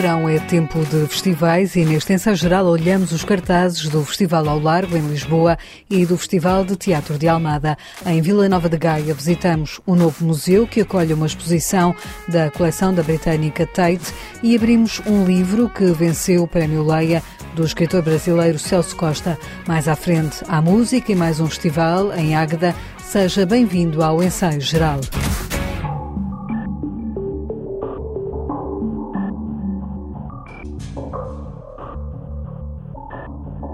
verão é tempo de festivais e neste ensaio geral olhamos os cartazes do Festival ao Largo, em Lisboa, e do Festival de Teatro de Almada. Em Vila Nova de Gaia visitamos o novo museu que acolhe uma exposição da coleção da britânica Tate e abrimos um livro que venceu o Prémio Leia do escritor brasileiro Celso Costa. Mais à frente, há música e mais um festival em Águeda. Seja bem-vindo ao ensaio geral.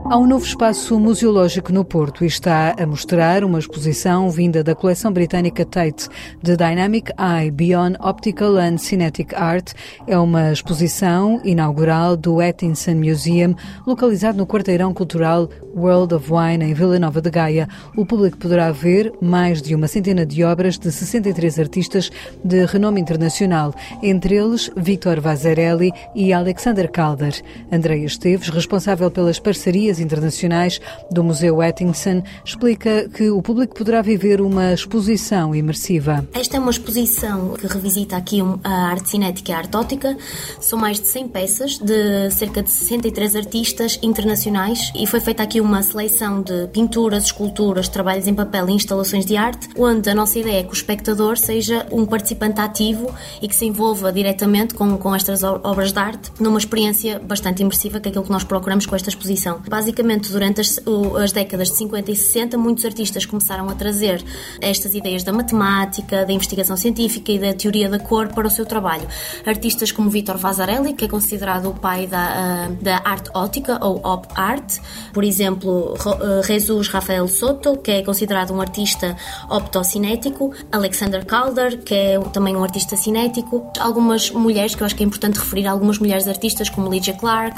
Há um novo espaço museológico no Porto e está a mostrar uma exposição vinda da coleção britânica Tate de Dynamic Eye Beyond Optical and Cinetic Art. É uma exposição inaugural do Atkinson Museum, localizado no quarteirão cultural World of Wine, em Vila Nova de Gaia. O público poderá ver mais de uma centena de obras de 63 artistas de renome internacional, entre eles Victor Vazarelli e Alexander Calder. Andreia Esteves, responsável pelas parcerias internacionais do Museu Atkinson, explica que o público poderá viver uma exposição imersiva. Esta é uma exposição que revisita aqui a arte cinética e a arte ótica. São mais de 100 peças de cerca de 63 artistas internacionais e foi feita aqui uma seleção de pinturas, esculturas, trabalhos em papel e instalações de arte, onde a nossa ideia é que o espectador seja um participante ativo e que se envolva diretamente com, com estas obras de arte numa experiência bastante imersiva, que é aquilo que nós procuramos com esta exposição basicamente, durante as, as, décadas de 50 e 60, muitos artistas começaram a trazer estas ideias da matemática, da investigação científica e da teoria da cor para o seu trabalho. Artistas como Vitor Vasarelli, que é considerado o pai da, da arte ótica, ou op art, por exemplo, eh, Jesus Rafael Soto, que é considerado um artista optocinético, Alexander Calder, que é também um artista cinético, algumas mulheres, que eu acho que é importante referir, algumas mulheres artistas como Lydia Clark,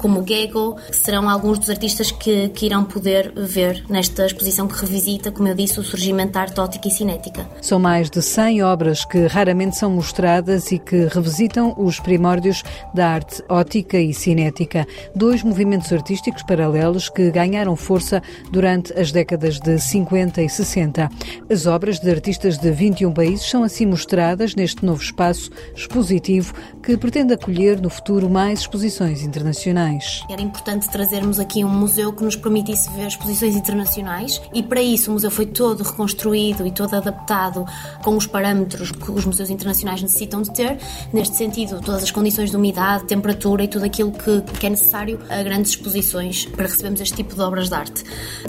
como Gego, serão alguns dos artistas que, que irão poder ver nesta exposição que revisita, como eu disse, o surgimento da arte ótica e cinética. São mais de 100 obras que raramente são mostradas e que revisitam os primórdios da arte ótica e cinética, dois movimentos artísticos paralelos que ganharam força durante as décadas de 50 e 60. As obras de artistas de 21 países são assim mostradas neste novo espaço expositivo que pretende acolher no futuro mais exposições internacionais. Era importante trazermos aqui um museu que nos permitisse ver exposições internacionais e para isso o museu foi todo reconstruído e todo adaptado com os parâmetros que os museus internacionais necessitam de ter. Neste sentido, todas as condições de umidade, temperatura e tudo aquilo que, que é necessário a grandes exposições para recebermos este tipo de obras de arte.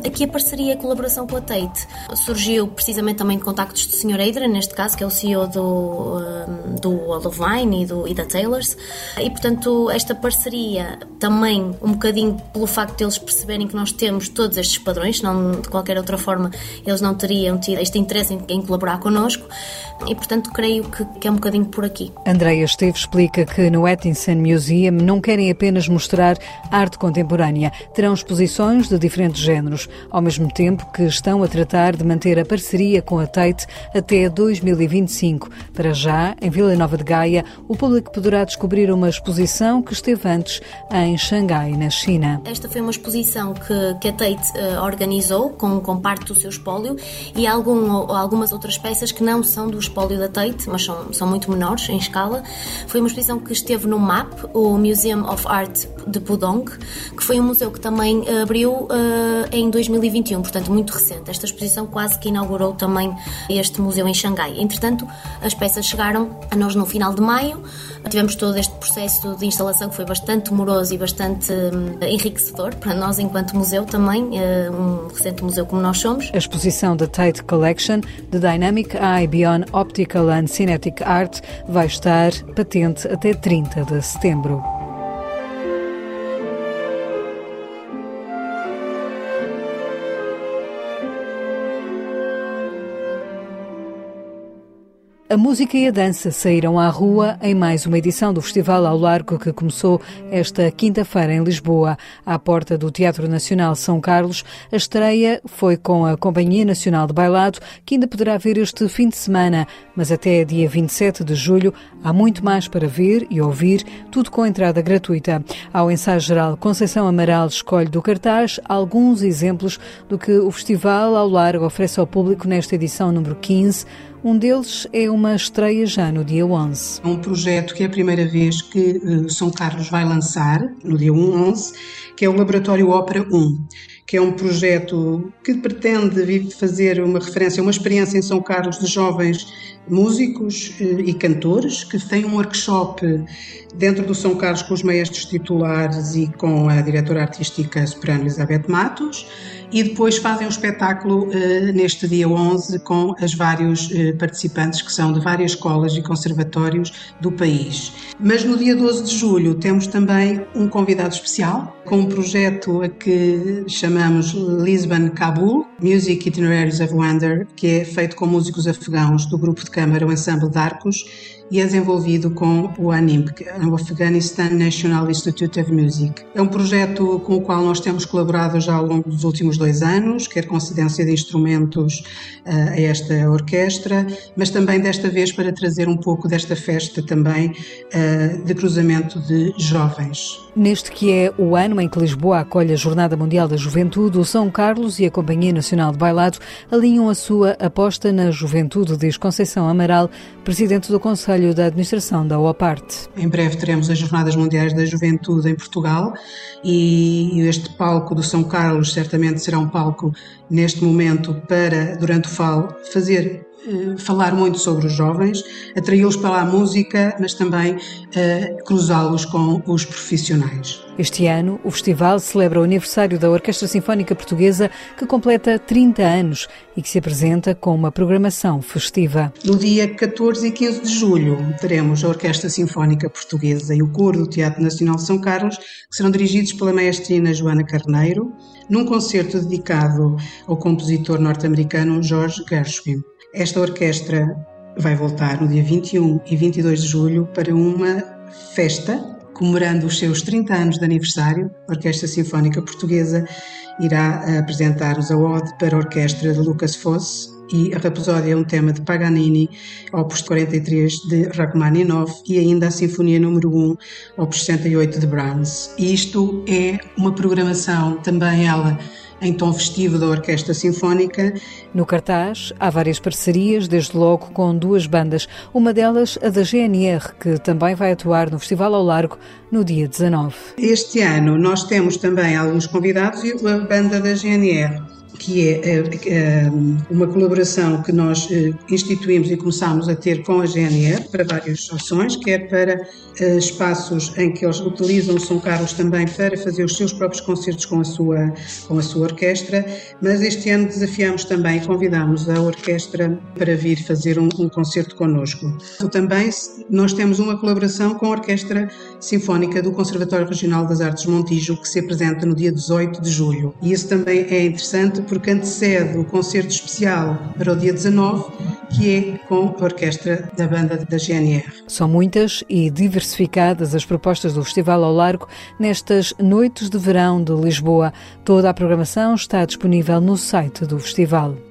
Aqui a parceria e a colaboração com a Tate surgiu precisamente também de contactos do Sr. Adrian, neste caso, que é o CEO do, hum, do Wine e, do, e da Taylors. E, portanto, esta parceria também um bocadinho pelo facto de eles perceberem que nós temos todos estes padrões, senão de qualquer outra forma eles não teriam tido este interesse em, em colaborar connosco e, portanto, creio que, que, é um bocadinho por aqui. Andreia Esteve explica que no Atkinson Museum não querem apenas mostrar arte contemporânea, terão exposições de diferentes géneros, ao mesmo tempo que estão a tratar de manter a parceria com a Tate até 2025. Para já, em Vila Nova de Gaia, o público poderá descobrir uma exposição que esteve antes em Xangai, na China. Esta foi uma exposição que, que a Tate uh, organizou com, com parte do seu espólio e algum, algumas outras peças que não são do espólio da Tate, mas são, são muito menores em escala. Foi uma exposição que esteve no MAP, o Museum of Art de Pudong, que foi um museu que também abriu uh, em 2021, portanto muito recente. Esta exposição quase que inaugurou também este museu em Xangai. Entretanto, as peças chegaram a nós no final de maio. Tivemos todo este processo de instalação que foi bastante demoroso e bastante um, enriquecedor para nós enquanto museu também, uh, um recente museu como nós somos. A exposição da Tate Collection, The Dynamic Eye Beyond Optical and Cinetic Art, vai estar patente até 30 de setembro. A música e a dança saíram à rua em mais uma edição do Festival ao Largo que começou esta quinta-feira em Lisboa, à porta do Teatro Nacional São Carlos. A estreia foi com a Companhia Nacional de Bailado, que ainda poderá ver este fim de semana, mas até dia 27 de julho há muito mais para ver e ouvir, tudo com entrada gratuita. Ao ensaio geral, Conceição Amaral escolhe do cartaz alguns exemplos do que o Festival ao Largo oferece ao público nesta edição número 15 Um deles é uma estreia já no dia 11. Um projeto que é a primeira vez que uh, São Carlos vai lançar, no dia 11, que é o Laboratório Ópera 1 que é um projeto que pretende fazer uma referência, uma experiência em São Carlos de jovens músicos eh, e cantores, que têm um workshop dentro do São Carlos com os maestros titulares e com a diretora artística soprano Elizabeth Matos e depois fazem um espetáculo uh, neste dia 11 com as vários uh, participantes que são de várias escolas e conservatórios do país. Mas no dia 12 de julho temos também um convidado especial com um projeto a que chamamos Lisbon Kabul, Music Itineraries of Wonder, que é feito com músicos afegãos do grupo de câmara o Ensemble Arcos e é desenvolvido com o ANIM, é o Afghanistan National Institute of Music. É um projeto com o qual nós temos colaborado já ao longo dos últimos dois anos, quer com cedência de instrumentos uh, a esta orquestra, mas também desta vez para trazer um pouco desta festa também uh, de cruzamento de jovens. Neste que é o ano em que Lisboa acolhe a Jornada Mundial da Juventude, o São Carlos e a Companhia Nacional de Bailado alinham a sua aposta na juventude, diz Conceição Amaral, presidente do Conselho da Administração da OAPARTE. Em breve teremos as Jornadas Mundiais da Juventude em Portugal e este palco do São Carlos certamente será um palco neste momento para, durante o FAL, fazer falar muito sobre os jovens, atraí-los para a música, mas também uh, cruzá-los com os profissionais. Este ano, o festival celebra o aniversário da Orquestra Sinfónica Portuguesa, que completa 30 anos e que se apresenta com uma programação festiva. No dia 14 e 15 de julho, teremos a Orquestra Sinfónica Portuguesa e o Coro do Teatro Nacional de São Carlos, que serão dirigidos pela maestrina Joana Carneiro, num concerto dedicado ao compositor norte-americano George Gershwin. Esta orquestra vai voltar no dia 21 e 22 de julho para uma festa comemorando os seus 30 anos de aniversário. A Orquestra Sinfónica Portuguesa irá apresentar os Award para a orquestra de Lucas Fosse e a Rapsódia é um tema de Paganini, opus 43 de Rachmaninoff e ainda a Sinfonia número 1, opus 68 de Brahms. E isto é uma programação também ela em tom festivo da Orquestra Sinfónica. No cartaz há várias parcerias, desde logo com duas bandas, uma delas a da GNR, que também vai atuar no Festival ao Largo no dia 19. Este ano nós temos também alguns convidados e a banda da GNR que é, é, é uma colaboração que nós eh, instituímos e começámos a ter com a GNR para várias ações, quer para eh, espaços em que eles utilizam São Carlos também para fazer os seus próprios concertos com a sua, com a sua orquestra, mas este ano desafiamos também, convidamos a orquestra para vir fazer um, um concerto connosco. Também nós temos uma colaboração com a Orquestra Sinfónica do Conservatório Regional das Artes Montijo, que se apresenta no dia 18 de julho. E isso também é interessante porque antecede o concerto especial para o dia 19, que é com a orquestra da banda da GNR. São muitas e diversificadas as propostas do Festival ao Largo nestas noites de verão de Lisboa. Toda a programação está disponível no site do festival.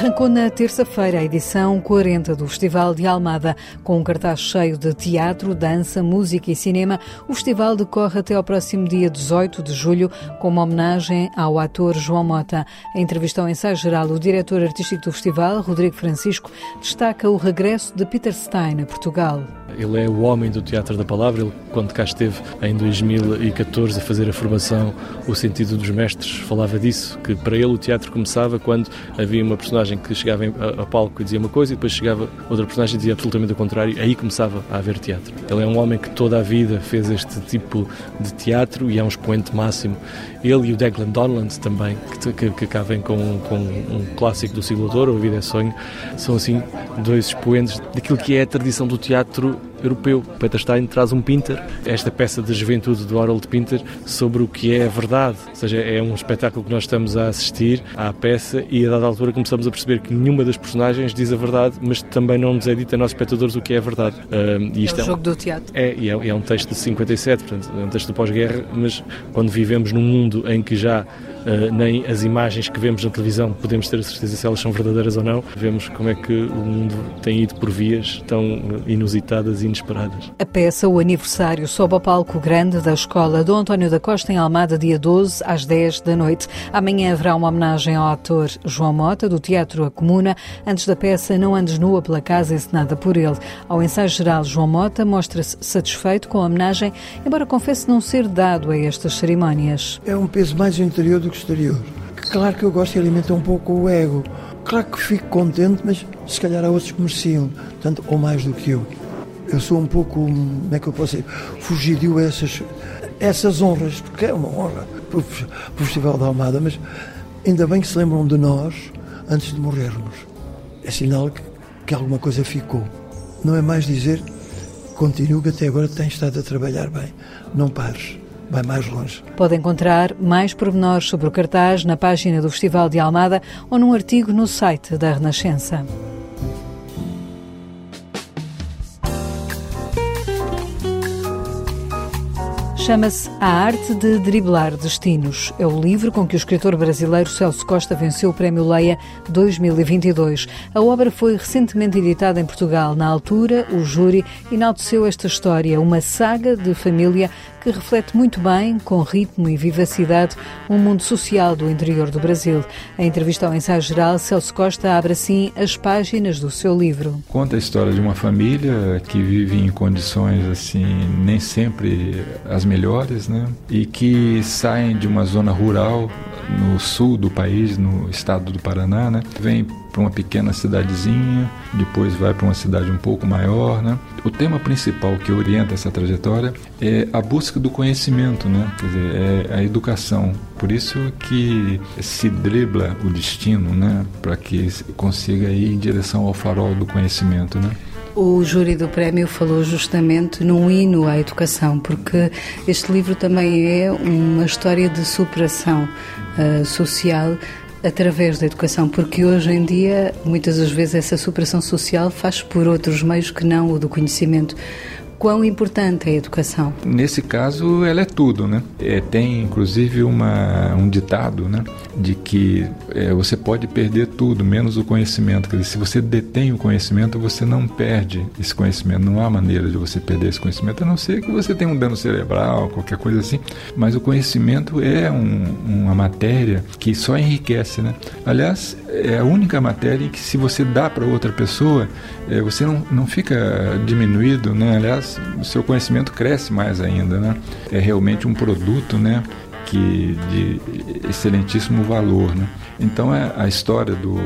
Arrancou na terça-feira a edição 40 do Festival de Almada, com um cartaz cheio de teatro, dança, música e cinema. O festival decorre até ao próximo dia 18 de julho, com uma homenagem ao ator João Mota. Em entrevista ao ensaio geral, o diretor artístico do festival, Rodrigo Francisco, destaca o regresso de Peter Stein a Portugal. Ele é o homem do teatro da palavra. Ele, quando cá esteve em 2014 a fazer a formação O Sentido dos Mestres, falava disso, que para ele o teatro começava quando havia uma personagem que chegava a, palco e dizia uma coisa e depois chegava outra personagem e dizia absolutamente o contrário. Aí começava a haver teatro. Ele é um homem que toda a vida fez este tipo de teatro e é um expoente máximo. Ele e o Declan Donland também, que, que, que cá vem com, com um clássico do siglo de ouro, A Vida é Sonho, são assim dois expoentes daquilo que é a tradição do teatro europeu. Peter Stein traz um Pinter, esta peça de juventude do Harold Pinter, sobre o que é a verdade. Ou seja, é um espetáculo que nós estamos a assistir à peça e a dada altura começamos a perceber que nenhuma das personagens diz a verdade, mas também não nos é dito a nós espectadores o que é a verdade. Uh, e isto é um jogo do teatro. É, e é, é um texto de 57, portanto, é um texto do pós-guerra, mas quando vivemos num mundo em que já Uh, nem as imagens que vemos na televisão podemos ter a certeza se elas são verdadeiras ou não. Vemos como é que o mundo tem ido por vias tão inusitadas e inesperadas. A peça O Aniversário sobe ao palco grande da Escola Dom António da Costa em Almada, dia 12, às 10 da noite. Amanhã haverá uma homenagem ao ator João Mota, do Teatro A Comuna, antes da peça Não Andes Nua pela Casa, encenada por ele. Ao ensaio geral, João Mota mostra-se satisfeito com a homenagem, embora confesse não ser dado a estas cerimónias. É um peso mais interior do que exterior. Claro que eu gosto de alimentar um pouco o ego. Claro que fico contente, mas se calhar há outros que mereciam, tanto ou mais do que eu. Eu sou um pouco, como é que eu posso dizer, fugidio a essas, essas honras, porque é uma honra para o Festival da Almada, mas ainda bem que se lembram de nós antes de morrermos. É sinal que, que alguma coisa ficou. Não é mais dizer, continua que até agora tens estado a trabalhar bem, não pares vai mais longe. Pode encontrar mais pormenores sobre o cartaz na página do Festival de Almada ou num artigo no site da Renascença. Chama-se A Arte de Driblar Destinos. É o livro com que o escritor brasileiro Celso Costa venceu o Prémio Leia 2022. A obra foi recentemente editada em Portugal. Na altura, o júri enalteceu esta história, uma saga de família que reflete muito bem, com ritmo e vivacidade, um mundo social do interior do Brasil. Em entrevista ao ensaio geral, Celso Costa abre assim as páginas do seu livro. Conta a história de uma família que vive em condições assim nem sempre as melhores, né? E que saem de uma zona rural no sul do país, no estado do Paraná, né? Vem para uma pequena cidadezinha, depois vai para uma cidade um pouco maior, né? O tema principal que orienta essa trajetória é a busca do conhecimento, né? Quer dizer, é a educação. Por isso que se dribla o destino, né? Para que consiga ir em direção ao farol do conhecimento, né? O júri do prémio falou justamente num hino à educação, porque este livro também é uma história de superação uh, social através da educação, porque hoje em dia, muitas das vezes, essa superação social faz por outros meios que não o do conhecimento quão importante é a educação? Nesse caso, ela é tudo, né? É, tem inclusive uma, um ditado, né? De que é, você pode perder tudo, menos o conhecimento. Quer dizer, se você detém o conhecimento, você não perde esse conhecimento. Não há maneira de você perder esse conhecimento, a não ser que você tenha um dano cerebral, qualquer coisa assim. Mas o conhecimento é um, uma matéria que só enriquece, né? Aliás, é a única matéria em que se você dá para outra pessoa, é, você não, não fica diminuído, né? Aliás, o seu conhecimento cresce mais ainda, né? É realmente um produto, né? Que de excelentíssimo valor, né? Então é a história do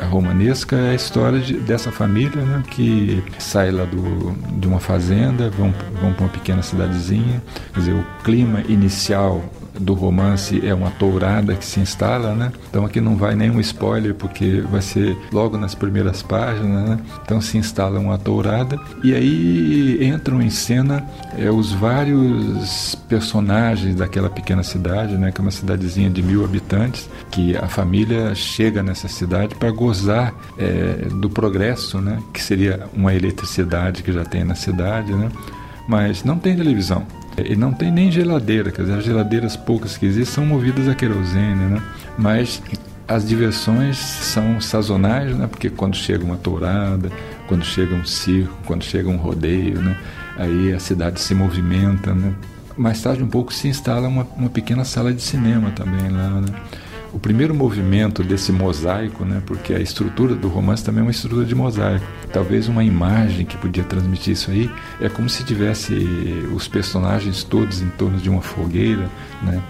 a romanesca é a história de, dessa família, né? Que sai lá do, de uma fazenda, vão, vão para uma pequena cidadezinha, quer dizer, o clima inicial do romance é uma tourada que se instala, né? Então aqui não vai nenhum spoiler porque vai ser logo nas primeiras páginas, né? Então se instala uma tourada e aí entram em cena é, os vários personagens daquela pequena cidade, né? Que é uma cidadezinha de mil habitantes, que a família chega nessa cidade para gozar é, do progresso, né? Que seria uma eletricidade que já tem na cidade, né? Mas não tem televisão. E não tem nem geladeira, quer dizer, as geladeiras poucas que existem são movidas a querosene, né? Mas as diversões são sazonais, né? Porque quando chega uma tourada, quando chega um circo, quando chega um rodeio, né? Aí a cidade se movimenta, né? Mais tarde um pouco se instala uma, uma pequena sala de cinema também lá, né? O primeiro movimento desse mosaico, né, porque a estrutura do romance também é uma estrutura de mosaico. Talvez uma imagem que podia transmitir isso aí é como se tivesse os personagens todos em torno de uma fogueira, né,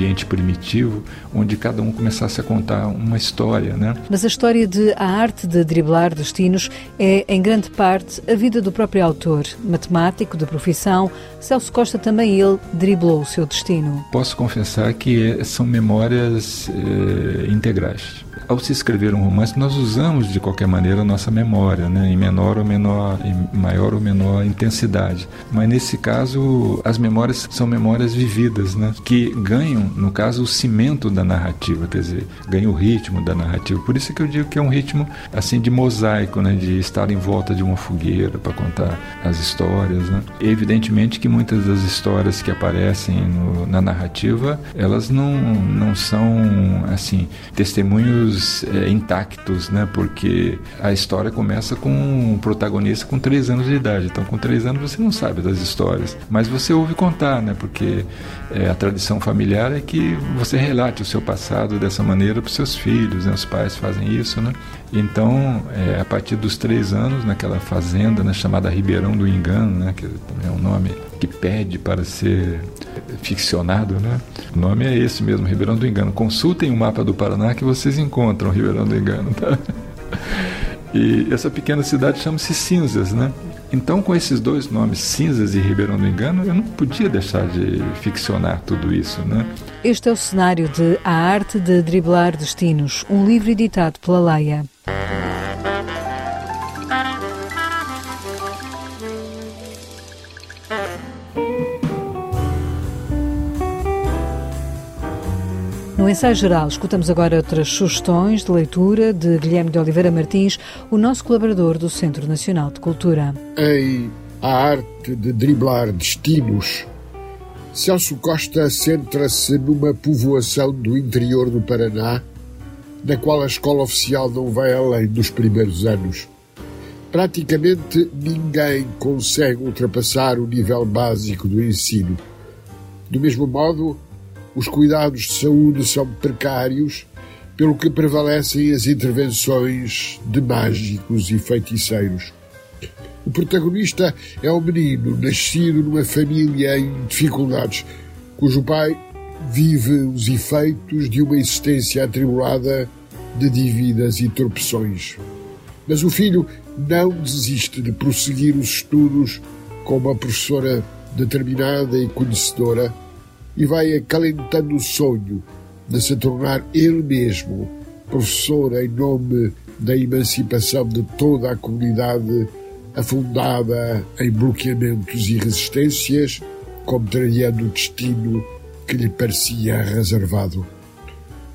ambiente primitivo, onde cada um começasse a contar uma história. Né? Mas a história de A Arte de Driblar Destinos é, em grande parte, a vida do próprio autor. Matemático de profissão, Celso Costa também ele driblou o seu destino. Posso confessar que é, são memórias eh, integrais ao se escrever um romance, nós usamos de qualquer maneira a nossa memória, né? em menor ou menor, em maior ou menor intensidade. Mas nesse caso, as memórias são memórias vividas, né? que ganham, no caso, o cimento da narrativa, quer dizer, ganham o ritmo da narrativa. Por isso que eu digo que é um ritmo assim de mosaico, né? de estar em volta de uma fogueira para contar as histórias. Né? Evidentemente que muitas das histórias que aparecem no, na narrativa, elas não, não são assim testemunhos todos é, intactos, né? Porque a história começa com um protagonista com três anos de idade. Então, com três anos você não sabe das histórias, mas você ouve contar, né? Porque é, a tradição familiar é que você relate o seu passado dessa maneira para os seus filhos, né? Os pais fazem isso, né? Então, é, a partir dos três anos, naquela fazenda né, chamada Ribeirão do Engano, né, que é um nome que pede para ser ficcionado, né? O nome é esse mesmo, Ribeirão do Engano. Consultem o mapa do Paraná que vocês encontram Ribeirão do Engano. Tá? E essa pequena cidade chama-se Cinzas, né? Então, com esses dois nomes, Cinzas e Ribeirão do Engano, eu não podia deixar de ficcionar tudo isso, né? Este é o cenário de A Arte de Driblar Destinos, um livro editado pela Laia. Ensaio geral, escutamos agora outras sugestões de leitura de Guilherme de Oliveira Martins, o nosso colaborador do Centro Nacional de Cultura. Em A Arte de Driblar Destinos, Celso Costa centra-se numa povoação do interior do Paraná, na qual a escola oficial não vai além dos primeiros anos. Praticamente ninguém consegue ultrapassar o nível básico do ensino. Do mesmo modo, os cuidados de saúde são precários, pelo que prevalecem as intervenções de mágicos e feiticeiros. O protagonista é um menino nascido numa família em dificuldades, cujo pai vive os efeitos de uma existência atribulada de dívidas e torpeções. Mas o filho não desiste de prosseguir os estudos com uma professora determinada e conhecedora e vai acalentando o sonho de se tornar ele mesmo professor em nome da emancipação de toda a comunidade afundada em bloqueamentos e resistências, contrariando o destino que lhe parecia reservado.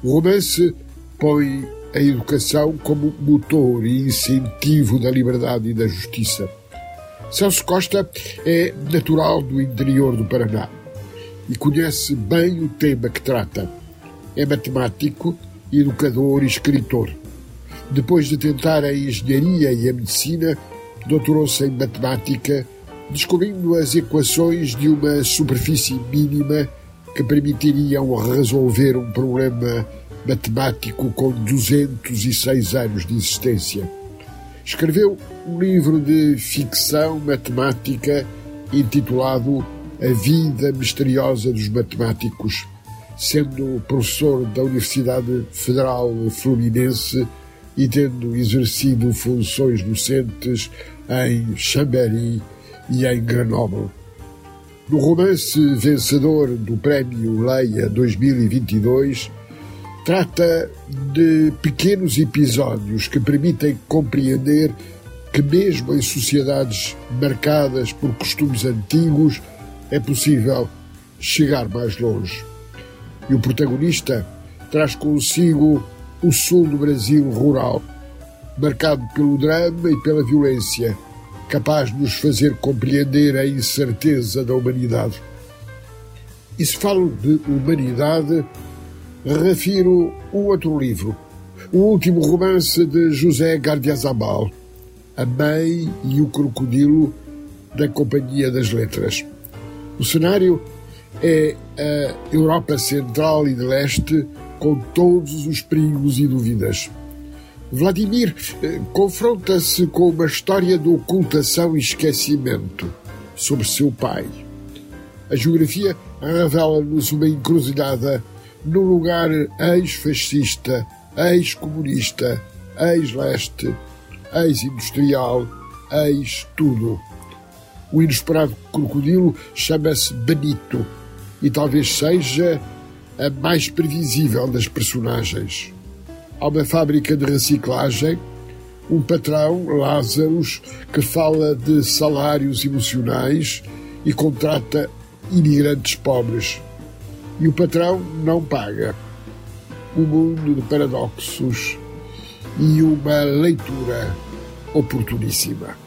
O romance põe a educação como motor e incentivo da liberdade e da justiça. Celso Costa é natural do interior do Paraná e conhece bem o tema que trata. É matemático, educador e escritor. Depois de tentar a engenharia e a medicina, doutorou-se em matemática, descobrindo as equações de uma superfície mínima que permitiriam resolver um problema matemático com 206 anos de existência. Escreveu um livro de ficção matemática intitulado a vida misteriosa dos matemáticos, sendo professor da Universidade Federal Fluminense e tendo exercido funções docentes em Chambéry e em Grenoble. No romance vencedor do Prémio Leia 2022, trata de pequenos episódios que permitem compreender que, mesmo em sociedades marcadas por costumes antigos, é possível chegar mais longe. E o protagonista traz consigo o sul do Brasil rural, marcado pelo drama e pela violência, capaz de nos fazer compreender a incerteza da humanidade. E se falo de humanidade, refiro um outro livro, o último romance de José Gardiazabal, A Mãe e o Crocodilo, da Companhia das Letras. O cenário é a Europa Central e de Leste, com todos os perigos e dúvidas. Vladimir eh, confronta-se com uma história de ocultação e esquecimento sobre seu pai. A geografia revela-nos uma encruzilhada num lugar ex-fascista, ex-comunista, ex-leste, ex-industrial, ex-tudo. O inesperado crocodilo chama-se Benito e talvez seja a mais previsível das personagens. Há uma fábrica de reciclagem, um patrão, Lázaros, que fala de salários emocionais e contrata imigrantes pobres. E o patrão não paga. Um mundo de paradoxos e uma leitura oportuníssima.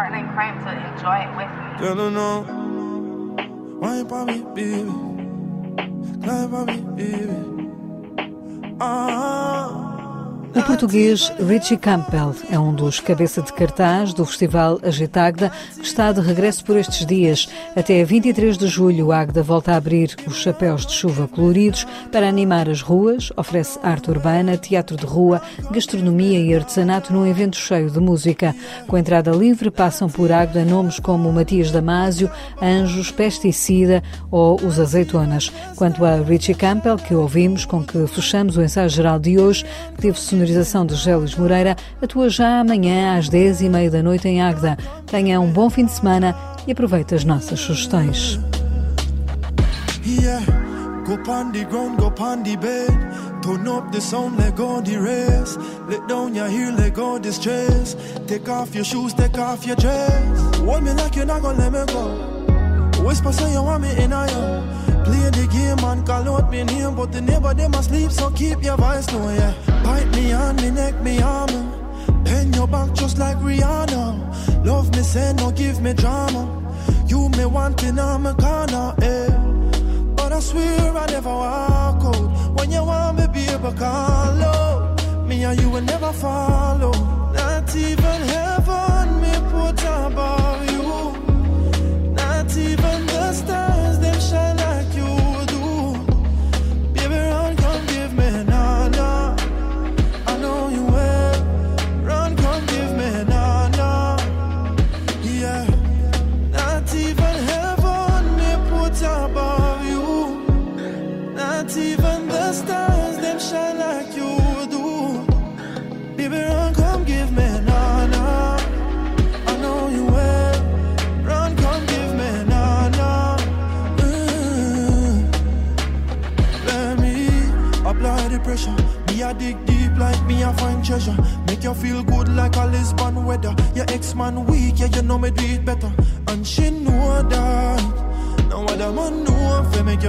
Partner in crime to enjoy it with me. Girl, don't know. Wine for me, baby. Climb for me, baby. Ah. O português Richie Campbell é um dos cabeça de cartaz do Festival Agitagda, que está de regresso por estes dias. Até 23 de julho, a Agda volta a abrir os chapéus de chuva coloridos para animar as ruas, oferece arte urbana, teatro de rua, gastronomia e artesanato num evento cheio de música. Com entrada livre, passam por Agda nomes como Matias Damásio, Anjos, Pesticida ou Os Azeitonas. Quanto a Richie Campbell, que ouvimos, com que fechamos o ensaio geral de hoje, que teve sonorização de Gélis Moreira, atua já amanhã às 10 e meia da noite em Águeda. Tenha um bom fim de semana e aproveite as nossas sugestões. Yeah, go ground, go bed. Turn up the sound, let go the. Let down your heel, let go the stress. Take off your shoes, take off your dress. Hold me like you're not gonna let me go. Whisper say you want me in a. Play the game and call out me name, but the neighbor them asleep, so keep your voice low, yeah. Bite me on me neck, me arm. Bend your back just like Rihanna. Love me, say no, give me drama. You me wanting on my corner, eh. But I swear I never walk out. When you want me, baby, call out. Me and you will never follow. Not even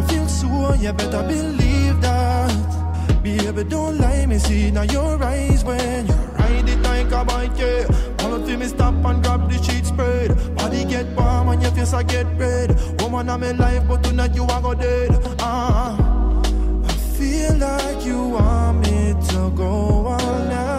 you feel so, you better believe that. Baby, don't lie, me see now your eyes when you ride it like a bike, yeah. Follow to me, stop and grab the sheet spread. Body get warm and your face I get red. Woman, I'm in life, but tonight you are go dead. Ah, uh, I feel like you want me to go all night.